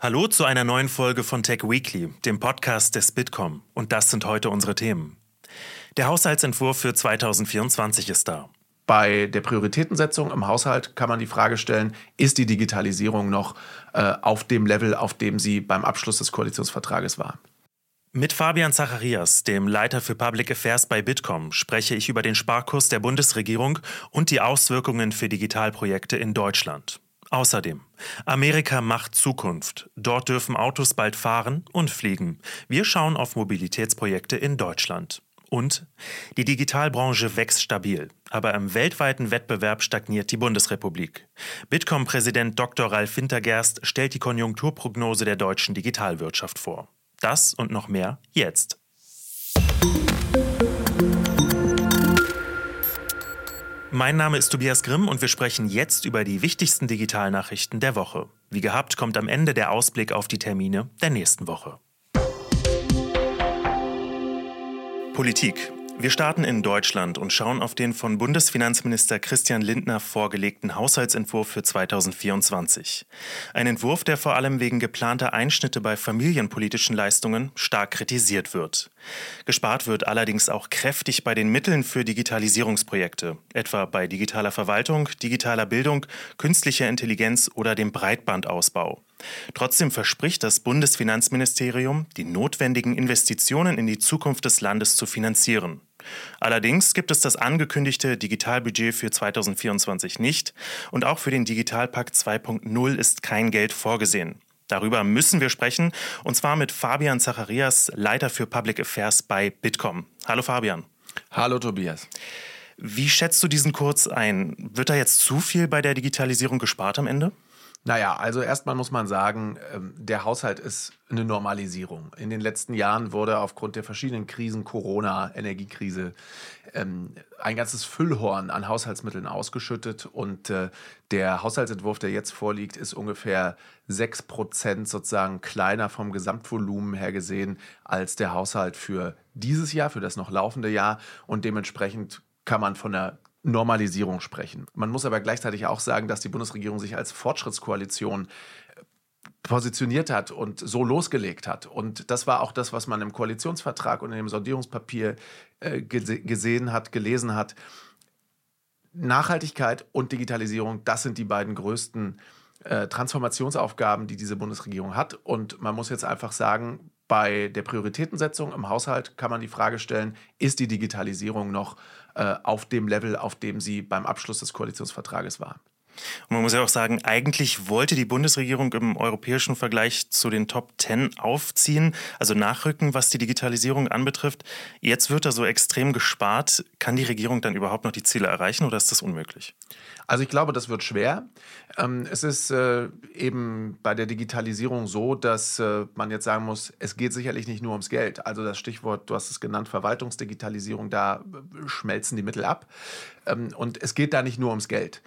Hallo zu einer neuen Folge von Tech Weekly, dem Podcast des Bitkom. Und das sind heute unsere Themen. Der Haushaltsentwurf für 2024 ist da. Bei der Prioritätensetzung im Haushalt kann man die Frage stellen, ist die Digitalisierung noch äh, auf dem Level, auf dem sie beim Abschluss des Koalitionsvertrages war? Mit Fabian Zacharias, dem Leiter für Public Affairs bei Bitkom, spreche ich über den Sparkurs der Bundesregierung und die Auswirkungen für Digitalprojekte in Deutschland. Außerdem, Amerika macht Zukunft. Dort dürfen Autos bald fahren und fliegen. Wir schauen auf Mobilitätsprojekte in Deutschland. Und die Digitalbranche wächst stabil, aber im weltweiten Wettbewerb stagniert die Bundesrepublik. Bitkom-Präsident Dr. Ralf Wintergerst stellt die Konjunkturprognose der deutschen Digitalwirtschaft vor. Das und noch mehr jetzt. Mein Name ist Tobias Grimm und wir sprechen jetzt über die wichtigsten Digitalnachrichten der Woche. Wie gehabt kommt am Ende der Ausblick auf die Termine der nächsten Woche. Politik. Wir starten in Deutschland und schauen auf den von Bundesfinanzminister Christian Lindner vorgelegten Haushaltsentwurf für 2024. Ein Entwurf, der vor allem wegen geplanter Einschnitte bei familienpolitischen Leistungen stark kritisiert wird. Gespart wird allerdings auch kräftig bei den Mitteln für Digitalisierungsprojekte, etwa bei digitaler Verwaltung, digitaler Bildung, künstlicher Intelligenz oder dem Breitbandausbau. Trotzdem verspricht das Bundesfinanzministerium, die notwendigen Investitionen in die Zukunft des Landes zu finanzieren. Allerdings gibt es das angekündigte Digitalbudget für 2024 nicht und auch für den Digitalpakt 2.0 ist kein Geld vorgesehen. Darüber müssen wir sprechen und zwar mit Fabian Zacharias, Leiter für Public Affairs bei Bitkom. Hallo Fabian. Hallo Tobias. Wie schätzt du diesen Kurs ein? Wird da jetzt zu viel bei der Digitalisierung gespart am Ende? Naja, also erstmal muss man sagen, ähm, der Haushalt ist eine Normalisierung. In den letzten Jahren wurde aufgrund der verschiedenen Krisen, Corona, Energiekrise, ähm, ein ganzes Füllhorn an Haushaltsmitteln ausgeschüttet und äh, der Haushaltsentwurf, der jetzt vorliegt, ist ungefähr 6 Prozent sozusagen kleiner vom Gesamtvolumen her gesehen als der Haushalt für dieses Jahr, für das noch laufende Jahr und dementsprechend kann man von der Normalisierung sprechen. Man muss aber gleichzeitig auch sagen, dass die Bundesregierung sich als Fortschrittskoalition äh, positioniert hat und so losgelegt hat. Und das war auch das, was man im Koalitionsvertrag und in dem Sondierungspapier äh, gesehen hat, gelesen hat. Nachhaltigkeit und Digitalisierung, das sind die beiden größten äh, Transformationsaufgaben, die diese Bundesregierung hat. Und man muss jetzt einfach sagen, bei der Prioritätensetzung im Haushalt kann man die Frage stellen, ist die Digitalisierung noch äh, auf dem Level, auf dem sie beim Abschluss des Koalitionsvertrages war? Und man muss ja auch sagen, eigentlich wollte die Bundesregierung im europäischen Vergleich zu den Top Ten aufziehen, also nachrücken, was die Digitalisierung anbetrifft. Jetzt wird da so extrem gespart. Kann die Regierung dann überhaupt noch die Ziele erreichen oder ist das unmöglich? Also ich glaube, das wird schwer. Ähm, es ist äh, eben bei der Digitalisierung so, dass äh, man jetzt sagen muss, es geht sicherlich nicht nur ums Geld. Also das Stichwort, du hast es genannt, Verwaltungsdigitalisierung, da äh, schmelzen die Mittel ab. Ähm, und es geht da nicht nur ums Geld.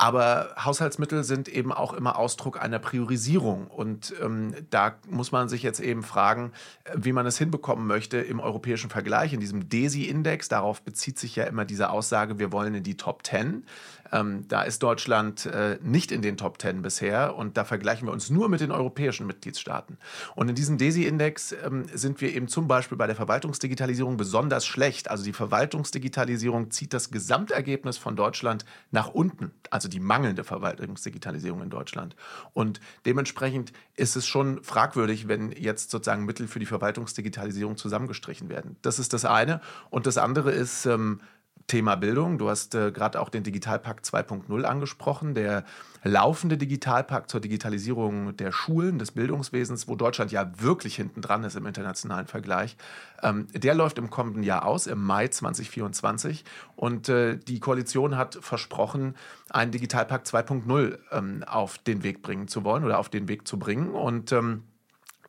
Aber Haushaltsmittel sind eben auch immer Ausdruck einer Priorisierung. Und ähm, da muss man sich jetzt eben fragen, äh, wie man es hinbekommen möchte im europäischen Vergleich, in diesem DESI-Index. Darauf bezieht sich ja immer diese Aussage, wir wollen in die Top 10. Ähm, da ist Deutschland äh, nicht in den Top 10 bisher und da vergleichen wir uns nur mit den europäischen Mitgliedstaaten. Und in diesem DESI-Index ähm, sind wir eben zum Beispiel bei der Verwaltungsdigitalisierung besonders schlecht. Also die Verwaltungsdigitalisierung zieht das Gesamtergebnis von Deutschland nach unten, also die mangelnde Verwaltungsdigitalisierung in Deutschland. Und dementsprechend ist es schon fragwürdig, wenn jetzt sozusagen Mittel für die Verwaltungsdigitalisierung zusammengestrichen werden. Das ist das eine. Und das andere ist, ähm, Thema Bildung. Du hast äh, gerade auch den Digitalpakt 2.0 angesprochen, der laufende Digitalpakt zur Digitalisierung der Schulen, des Bildungswesens, wo Deutschland ja wirklich hinten dran ist im internationalen Vergleich. Ähm, der läuft im kommenden Jahr aus, im Mai 2024. Und äh, die Koalition hat versprochen, einen Digitalpakt 2.0 ähm, auf den Weg bringen zu wollen oder auf den Weg zu bringen. Und ähm,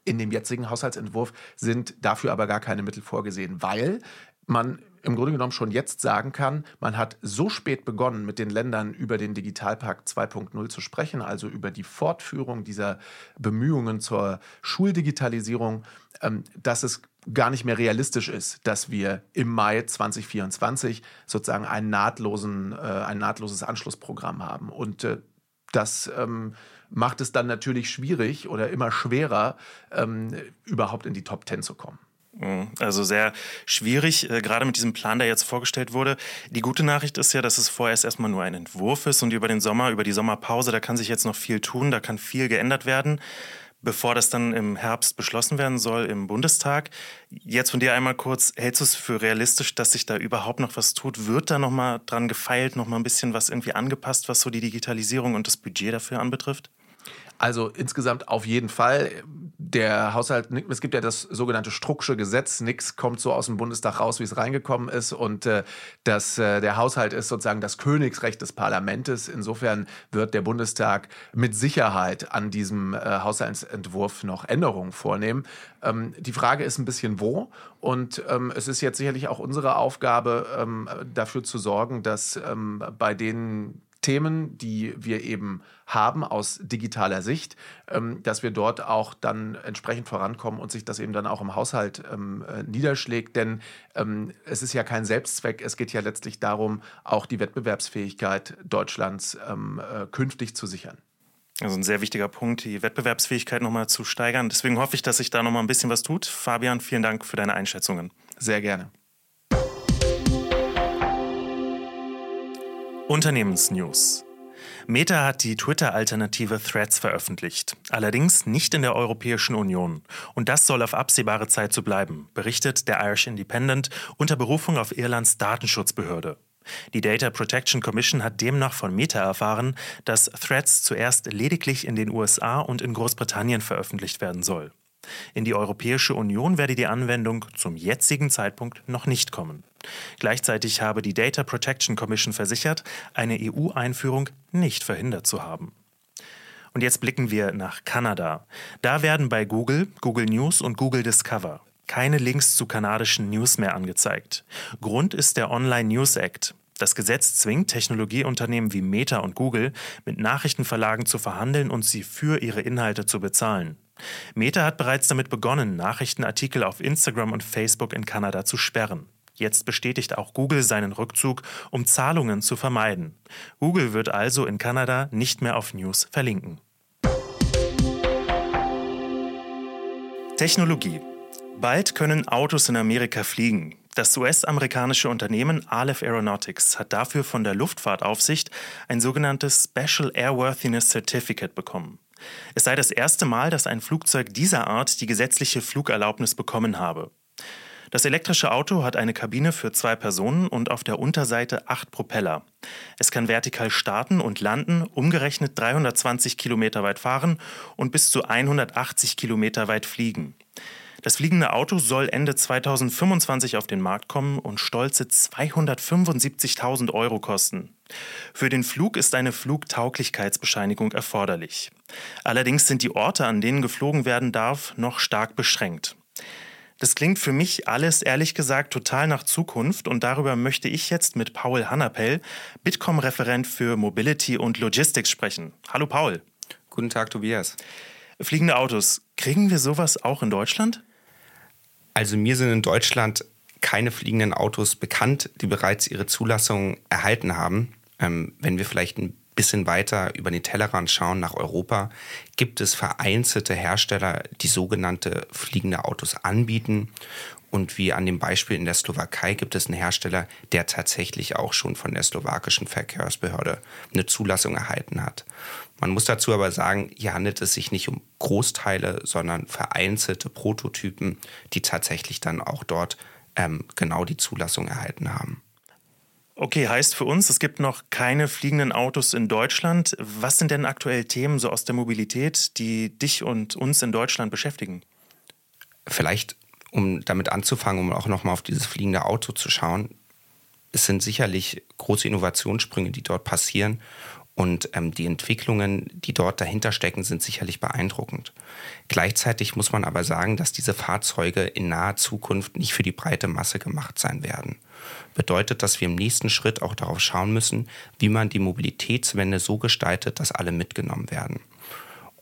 in dem jetzigen Haushaltsentwurf sind dafür aber gar keine Mittel vorgesehen, weil man im Grunde genommen schon jetzt sagen kann, man hat so spät begonnen, mit den Ländern über den Digitalpakt 2.0 zu sprechen, also über die Fortführung dieser Bemühungen zur Schuldigitalisierung, ähm, dass es gar nicht mehr realistisch ist, dass wir im Mai 2024 sozusagen einen nahtlosen, äh, ein nahtloses Anschlussprogramm haben. Und äh, das ähm, macht es dann natürlich schwierig oder immer schwerer, ähm, überhaupt in die Top Ten zu kommen. Mhm. Also sehr schwierig, äh, gerade mit diesem Plan, der jetzt vorgestellt wurde. Die gute Nachricht ist ja, dass es vorerst erstmal nur ein Entwurf ist und über den Sommer, über die Sommerpause, da kann sich jetzt noch viel tun, da kann viel geändert werden, bevor das dann im Herbst beschlossen werden soll im Bundestag. Jetzt von dir einmal kurz, hältst du es für realistisch, dass sich da überhaupt noch was tut? Wird da noch mal dran gefeilt, noch mal ein bisschen was irgendwie angepasst, was so die Digitalisierung und das Budget dafür anbetrifft? Also insgesamt auf jeden Fall. Der Haushalt, es gibt ja das sogenannte Strucksche Gesetz. Nichts kommt so aus dem Bundestag raus, wie es reingekommen ist. Und äh, das, äh, der Haushalt ist sozusagen das Königsrecht des Parlaments. Insofern wird der Bundestag mit Sicherheit an diesem äh, Haushaltsentwurf noch Änderungen vornehmen. Ähm, die Frage ist ein bisschen wo. Und ähm, es ist jetzt sicherlich auch unsere Aufgabe, ähm, dafür zu sorgen, dass ähm, bei den Themen, die wir eben haben aus digitaler Sicht, ähm, dass wir dort auch dann entsprechend vorankommen und sich das eben dann auch im Haushalt ähm, äh, niederschlägt. Denn ähm, es ist ja kein Selbstzweck, es geht ja letztlich darum, auch die Wettbewerbsfähigkeit Deutschlands äh, künftig zu sichern. Also ein sehr wichtiger Punkt, die Wettbewerbsfähigkeit nochmal zu steigern. Deswegen hoffe ich, dass sich da nochmal ein bisschen was tut. Fabian, vielen Dank für deine Einschätzungen. Sehr gerne. Unternehmensnews. Meta hat die Twitter-Alternative Threads veröffentlicht, allerdings nicht in der Europäischen Union. Und das soll auf absehbare Zeit so bleiben, berichtet der Irish Independent unter Berufung auf Irlands Datenschutzbehörde. Die Data Protection Commission hat demnach von Meta erfahren, dass Threads zuerst lediglich in den USA und in Großbritannien veröffentlicht werden soll. In die Europäische Union werde die Anwendung zum jetzigen Zeitpunkt noch nicht kommen. Gleichzeitig habe die Data Protection Commission versichert, eine EU-Einführung nicht verhindert zu haben. Und jetzt blicken wir nach Kanada. Da werden bei Google, Google News und Google Discover keine Links zu kanadischen News mehr angezeigt. Grund ist der Online News Act. Das Gesetz zwingt Technologieunternehmen wie Meta und Google, mit Nachrichtenverlagen zu verhandeln und sie für ihre Inhalte zu bezahlen. Meta hat bereits damit begonnen, Nachrichtenartikel auf Instagram und Facebook in Kanada zu sperren. Jetzt bestätigt auch Google seinen Rückzug, um Zahlungen zu vermeiden. Google wird also in Kanada nicht mehr auf News verlinken. Technologie. Bald können Autos in Amerika fliegen. Das US-amerikanische Unternehmen Aleph Aeronautics hat dafür von der Luftfahrtaufsicht ein sogenanntes Special Airworthiness Certificate bekommen. Es sei das erste Mal, dass ein Flugzeug dieser Art die gesetzliche Flugerlaubnis bekommen habe. Das elektrische Auto hat eine Kabine für zwei Personen und auf der Unterseite acht Propeller. Es kann vertikal starten und landen, umgerechnet 320 Kilometer weit fahren und bis zu 180 Kilometer weit fliegen. Das fliegende Auto soll Ende 2025 auf den Markt kommen und stolze 275.000 Euro kosten. Für den Flug ist eine Flugtauglichkeitsbescheinigung erforderlich. Allerdings sind die Orte, an denen geflogen werden darf, noch stark beschränkt. Das klingt für mich alles ehrlich gesagt total nach Zukunft und darüber möchte ich jetzt mit Paul Hannapell, Bitkom-Referent für Mobility und Logistics sprechen. Hallo Paul. Guten Tag, Tobias. Fliegende Autos, kriegen wir sowas auch in Deutschland? Also mir sind in Deutschland keine fliegenden Autos bekannt, die bereits ihre Zulassung erhalten haben. Ähm, wenn wir vielleicht ein bisschen weiter über den Tellerrand schauen nach Europa, gibt es vereinzelte Hersteller, die sogenannte fliegende Autos anbieten. Und wie an dem Beispiel in der Slowakei gibt es einen Hersteller, der tatsächlich auch schon von der slowakischen Verkehrsbehörde eine Zulassung erhalten hat. Man muss dazu aber sagen, hier handelt es sich nicht um Großteile, sondern vereinzelte Prototypen, die tatsächlich dann auch dort ähm, genau die Zulassung erhalten haben. Okay, heißt für uns, es gibt noch keine fliegenden Autos in Deutschland. Was sind denn aktuell Themen so aus der Mobilität, die dich und uns in Deutschland beschäftigen? Vielleicht, um damit anzufangen, um auch nochmal auf dieses fliegende Auto zu schauen. Es sind sicherlich große Innovationssprünge, die dort passieren. Und ähm, die Entwicklungen, die dort dahinter stecken, sind sicherlich beeindruckend. Gleichzeitig muss man aber sagen, dass diese Fahrzeuge in naher Zukunft nicht für die breite Masse gemacht sein werden. Bedeutet, dass wir im nächsten Schritt auch darauf schauen müssen, wie man die Mobilitätswende so gestaltet, dass alle mitgenommen werden.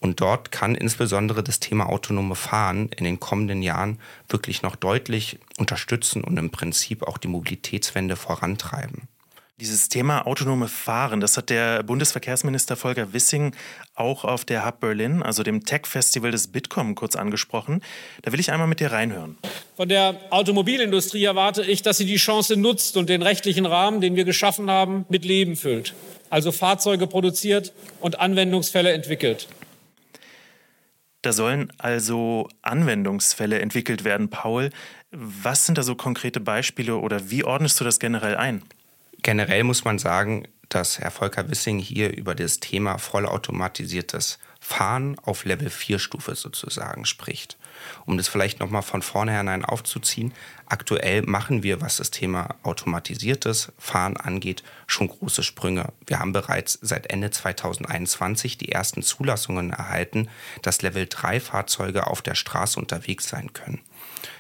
Und dort kann insbesondere das Thema autonome Fahren in den kommenden Jahren wirklich noch deutlich unterstützen und im Prinzip auch die Mobilitätswende vorantreiben. Dieses Thema autonome Fahren, das hat der Bundesverkehrsminister Volker Wissing auch auf der Hub Berlin, also dem Tech-Festival des Bitkom, kurz angesprochen. Da will ich einmal mit dir reinhören. Von der Automobilindustrie erwarte ich, dass sie die Chance nutzt und den rechtlichen Rahmen, den wir geschaffen haben, mit Leben füllt. Also Fahrzeuge produziert und Anwendungsfälle entwickelt. Da sollen also Anwendungsfälle entwickelt werden, Paul. Was sind da so konkrete Beispiele oder wie ordnest du das generell ein? Generell muss man sagen, dass Herr Volker Wissing hier über das Thema vollautomatisiertes Fahren auf Level 4 Stufe sozusagen spricht. Um das vielleicht nochmal von vornherein aufzuziehen, aktuell machen wir, was das Thema automatisiertes Fahren angeht, schon große Sprünge. Wir haben bereits seit Ende 2021 die ersten Zulassungen erhalten, dass Level 3 Fahrzeuge auf der Straße unterwegs sein können.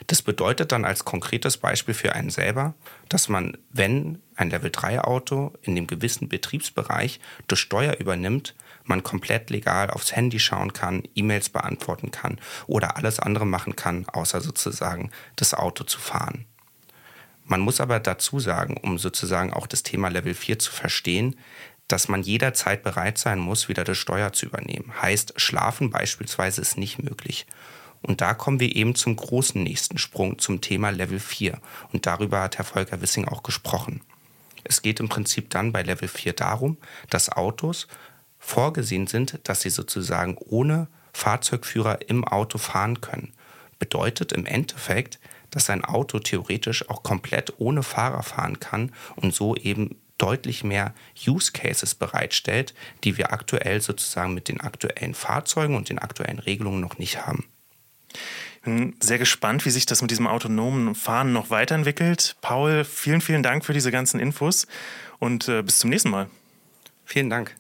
Das bedeutet dann als konkretes Beispiel für einen selber, dass man, wenn ein Level-3-Auto in dem gewissen Betriebsbereich durch Steuer übernimmt, man komplett legal aufs Handy schauen kann, E-Mails beantworten kann oder alles andere machen kann, außer sozusagen das Auto zu fahren. Man muss aber dazu sagen, um sozusagen auch das Thema Level 4 zu verstehen, dass man jederzeit bereit sein muss, wieder das Steuer zu übernehmen. Heißt, schlafen beispielsweise ist nicht möglich. Und da kommen wir eben zum großen nächsten Sprung zum Thema Level 4. Und darüber hat Herr Volker Wissing auch gesprochen. Es geht im Prinzip dann bei Level 4 darum, dass Autos vorgesehen sind, dass sie sozusagen ohne Fahrzeugführer im Auto fahren können. Bedeutet im Endeffekt, dass ein Auto theoretisch auch komplett ohne Fahrer fahren kann und so eben deutlich mehr Use Cases bereitstellt, die wir aktuell sozusagen mit den aktuellen Fahrzeugen und den aktuellen Regelungen noch nicht haben. Ich bin sehr gespannt, wie sich das mit diesem autonomen Fahren noch weiterentwickelt. Paul, vielen, vielen Dank für diese ganzen Infos und äh, bis zum nächsten Mal. Vielen Dank.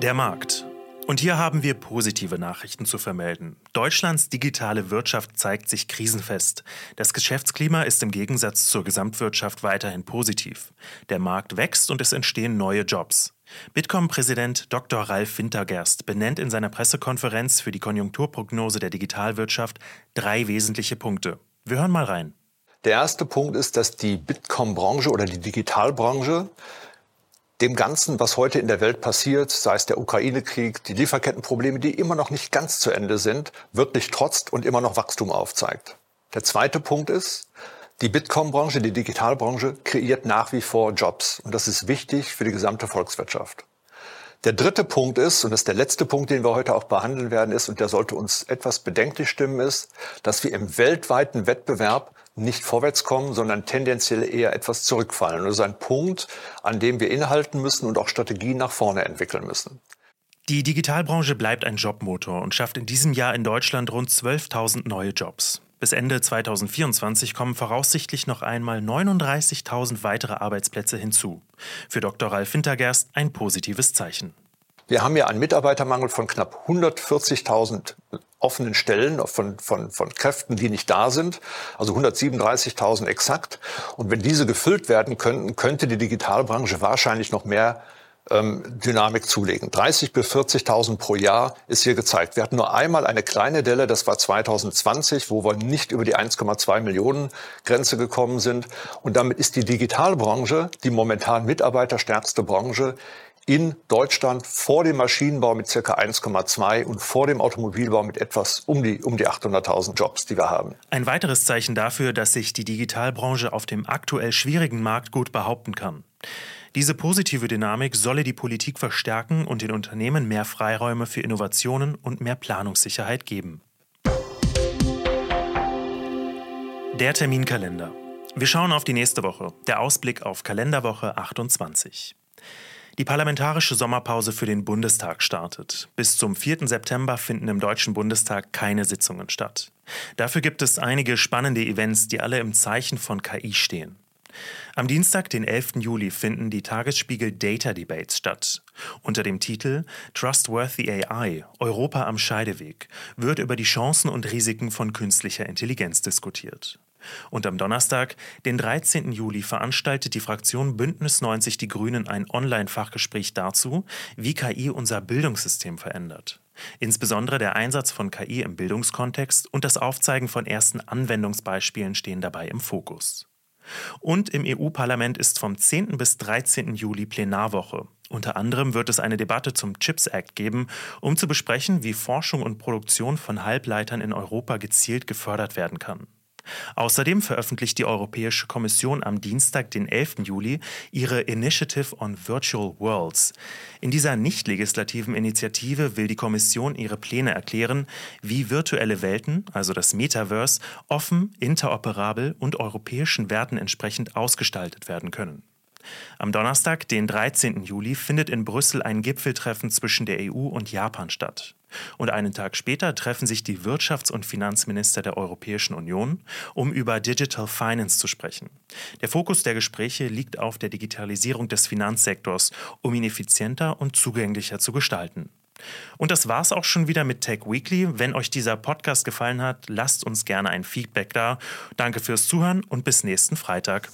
Der Markt. Und hier haben wir positive Nachrichten zu vermelden. Deutschlands digitale Wirtschaft zeigt sich krisenfest. Das Geschäftsklima ist im Gegensatz zur Gesamtwirtschaft weiterhin positiv. Der Markt wächst und es entstehen neue Jobs. Bitkom-Präsident Dr. Ralf Wintergerst benennt in seiner Pressekonferenz für die Konjunkturprognose der Digitalwirtschaft drei wesentliche Punkte. Wir hören mal rein. Der erste Punkt ist, dass die Bitkom-Branche oder die Digitalbranche dem Ganzen, was heute in der Welt passiert, sei es der Ukraine-Krieg, die Lieferkettenprobleme, die immer noch nicht ganz zu Ende sind, wirklich trotzt und immer noch Wachstum aufzeigt. Der zweite Punkt ist, die Bitkom-Branche, die Digitalbranche kreiert nach wie vor Jobs und das ist wichtig für die gesamte Volkswirtschaft. Der dritte Punkt ist, und das ist der letzte Punkt, den wir heute auch behandeln werden, ist, und der sollte uns etwas bedenklich stimmen, ist, dass wir im weltweiten Wettbewerb nicht vorwärts kommen, sondern tendenziell eher etwas zurückfallen. das ist ein Punkt, an dem wir innehalten müssen und auch Strategien nach vorne entwickeln müssen. Die Digitalbranche bleibt ein Jobmotor und schafft in diesem Jahr in Deutschland rund 12.000 neue Jobs. Bis Ende 2024 kommen voraussichtlich noch einmal 39.000 weitere Arbeitsplätze hinzu. Für Dr. Ralf Wintergerst ein positives Zeichen. Wir haben ja einen Mitarbeitermangel von knapp 140.000 offenen Stellen von, von, von Kräften, die nicht da sind, also 137.000 exakt. Und wenn diese gefüllt werden könnten, könnte die Digitalbranche wahrscheinlich noch mehr ähm, Dynamik zulegen. 30 bis 40.000 pro Jahr ist hier gezeigt. Wir hatten nur einmal eine kleine Delle, das war 2020, wo wir nicht über die 1,2 Millionen Grenze gekommen sind. Und damit ist die Digitalbranche die momentan mitarbeiterstärkste Branche in Deutschland vor dem Maschinenbau mit circa 1,2 und vor dem Automobilbau mit etwas um die, um die 800.000 Jobs, die wir haben. Ein weiteres Zeichen dafür, dass sich die Digitalbranche auf dem aktuell schwierigen Markt gut behaupten kann. Diese positive Dynamik solle die Politik verstärken und den Unternehmen mehr Freiräume für Innovationen und mehr Planungssicherheit geben. Der Terminkalender. Wir schauen auf die nächste Woche. Der Ausblick auf Kalenderwoche 28. Die parlamentarische Sommerpause für den Bundestag startet. Bis zum 4. September finden im Deutschen Bundestag keine Sitzungen statt. Dafür gibt es einige spannende Events, die alle im Zeichen von KI stehen. Am Dienstag, den 11. Juli, finden die Tagesspiegel Data Debates statt. Unter dem Titel Trustworthy AI Europa am Scheideweg wird über die Chancen und Risiken von künstlicher Intelligenz diskutiert. Und am Donnerstag, den 13. Juli, veranstaltet die Fraktion Bündnis 90 Die Grünen ein Online-Fachgespräch dazu, wie KI unser Bildungssystem verändert. Insbesondere der Einsatz von KI im Bildungskontext und das Aufzeigen von ersten Anwendungsbeispielen stehen dabei im Fokus. Und im EU-Parlament ist vom 10. bis 13. Juli Plenarwoche. Unter anderem wird es eine Debatte zum Chips Act geben, um zu besprechen, wie Forschung und Produktion von Halbleitern in Europa gezielt gefördert werden kann. Außerdem veröffentlicht die Europäische Kommission am Dienstag, den 11. Juli, ihre Initiative on Virtual Worlds. In dieser nicht legislativen Initiative will die Kommission ihre Pläne erklären, wie virtuelle Welten, also das Metaverse, offen, interoperabel und europäischen Werten entsprechend ausgestaltet werden können. Am Donnerstag, den 13. Juli, findet in Brüssel ein Gipfeltreffen zwischen der EU und Japan statt. Und einen Tag später treffen sich die Wirtschafts- und Finanzminister der Europäischen Union, um über Digital Finance zu sprechen. Der Fokus der Gespräche liegt auf der Digitalisierung des Finanzsektors, um ihn effizienter und zugänglicher zu gestalten. Und das war's auch schon wieder mit Tech Weekly. Wenn euch dieser Podcast gefallen hat, lasst uns gerne ein Feedback da. Danke fürs Zuhören und bis nächsten Freitag.